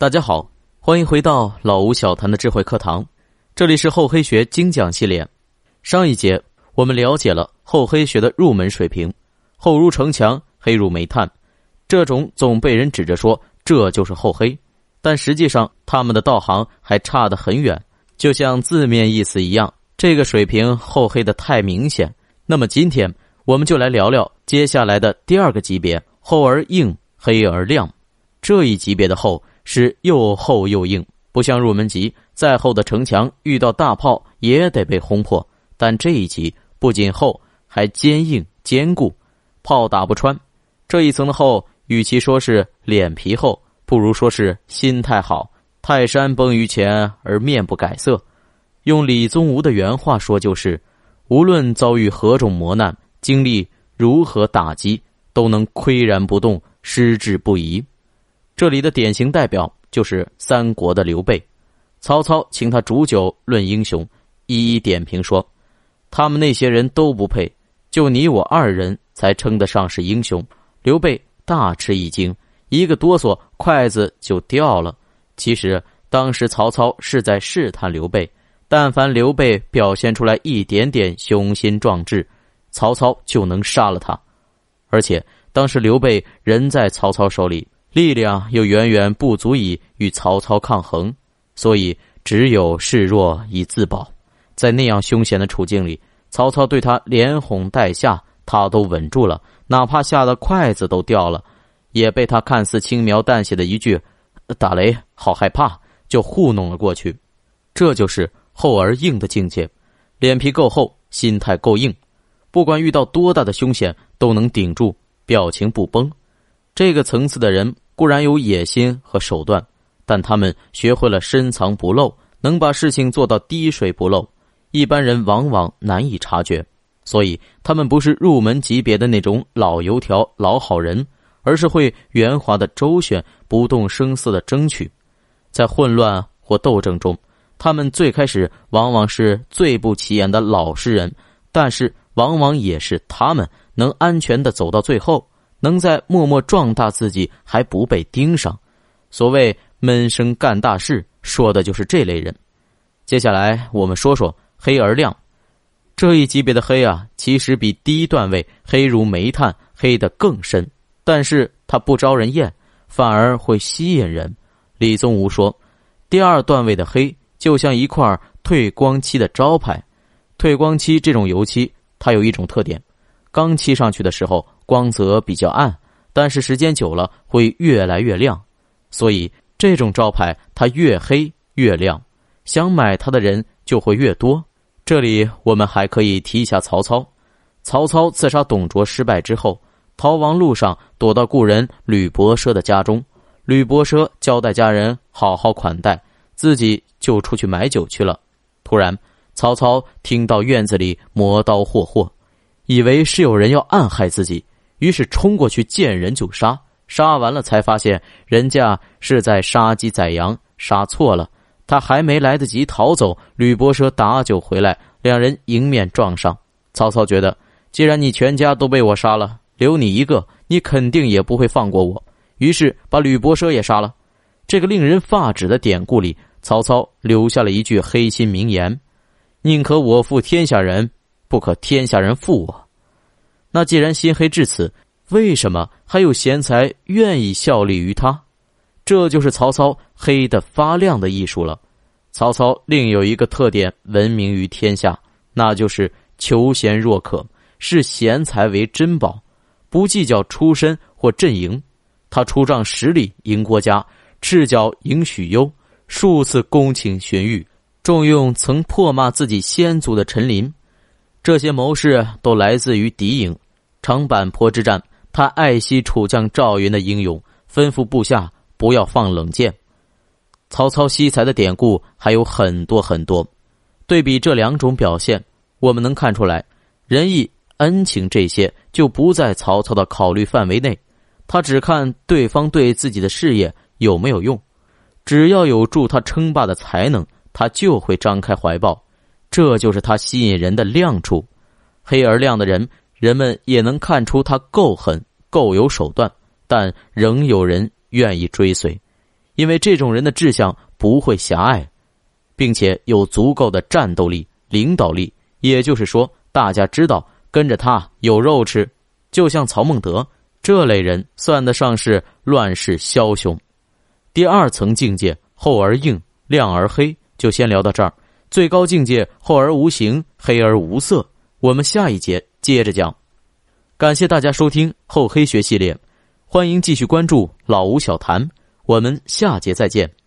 大家好，欢迎回到老吴小谈的智慧课堂，这里是厚黑学精讲系列。上一节我们了解了厚黑学的入门水平，厚如城墙，黑如煤炭，这种总被人指着说这就是厚黑，但实际上他们的道行还差得很远，就像字面意思一样，这个水平厚黑的太明显。那么今天我们就来聊聊接下来的第二个级别：厚而硬，黑而亮。这一级别的厚。是又厚又硬，不像入门级，再厚的城墙遇到大炮也得被轰破。但这一级不仅厚，还坚硬坚固，炮打不穿。这一层的厚，与其说是脸皮厚，不如说是心态好。泰山崩于前而面不改色，用李宗吾的原话说，就是无论遭遇何种磨难，经历如何打击，都能岿然不动，矢志不移。这里的典型代表就是三国的刘备，曹操请他煮酒论英雄，一一点评说：“他们那些人都不配，就你我二人才称得上是英雄。”刘备大吃一惊，一个哆嗦，筷子就掉了。其实当时曹操是在试探刘备，但凡刘备表现出来一点点雄心壮志，曹操就能杀了他。而且当时刘备人在曹操手里。力量又远远不足以与曹操抗衡，所以只有示弱以自保。在那样凶险的处境里，曹操对他连哄带吓，他都稳住了，哪怕吓得筷子都掉了，也被他看似轻描淡写的一句“打雷，好害怕”就糊弄了过去。这就是厚而硬的境界，脸皮够厚，心态够硬，不管遇到多大的凶险都能顶住，表情不崩。这个层次的人固然有野心和手段，但他们学会了深藏不露，能把事情做到滴水不漏，一般人往往难以察觉。所以，他们不是入门级别的那种老油条、老好人，而是会圆滑的周旋、不动声色的争取。在混乱或斗争中，他们最开始往往是最不起眼的老实人，但是往往也是他们能安全的走到最后。能在默默壮大自己还不被盯上，所谓闷声干大事，说的就是这类人。接下来我们说说黑而亮这一级别的黑啊，其实比第一段位黑如煤炭黑的更深，但是它不招人厌，反而会吸引人。李宗吾说，第二段位的黑就像一块退光漆的招牌，退光漆这种油漆，它有一种特点，刚漆上去的时候。光泽比较暗，但是时间久了会越来越亮，所以这种招牌它越黑越亮，想买它的人就会越多。这里我们还可以提一下曹操。曹操刺杀董卓失败之后，逃亡路上躲到故人吕伯奢的家中，吕伯奢交代家人好好款待，自己就出去买酒去了。突然，曹操听到院子里磨刀霍霍，以为是有人要暗害自己。于是冲过去见人就杀，杀完了才发现人家是在杀鸡宰羊，杀错了。他还没来得及逃走，吕伯奢打酒回来，两人迎面撞上。曹操觉得，既然你全家都被我杀了，留你一个，你肯定也不会放过我。于是把吕伯奢也杀了。这个令人发指的典故里，曹操留下了一句黑心名言：“宁可我负天下人，不可天下人负我。”那既然心黑至此，为什么还有贤才愿意效力于他？这就是曹操黑的发亮的艺术了。曹操另有一个特点闻名于天下，那就是求贤若渴，视贤才为珍宝，不计较出身或阵营。他出仗十里赢郭嘉，赤脚迎许攸，数次恭请荀彧，重用曾破骂自己先祖的陈琳。这些谋士都来自于敌营。长坂坡之战，他爱惜楚将赵云的英勇，吩咐部下不要放冷箭。曹操惜才的典故还有很多很多。对比这两种表现，我们能看出来，仁义、恩情这些就不在曹操的考虑范围内。他只看对方对自己的事业有没有用，只要有助他称霸的才能，他就会张开怀抱。这就是他吸引人的亮处。黑而亮的人。人们也能看出他够狠、够有手段，但仍有人愿意追随，因为这种人的志向不会狭隘，并且有足够的战斗力、领导力。也就是说，大家知道跟着他有肉吃。就像曹孟德这类人，算得上是乱世枭雄。第二层境界，厚而硬，亮而黑，就先聊到这儿。最高境界，厚而无形，黑而无色。我们下一节接着讲。感谢大家收听厚黑学系列，欢迎继续关注老吴小谈。我们下节再见。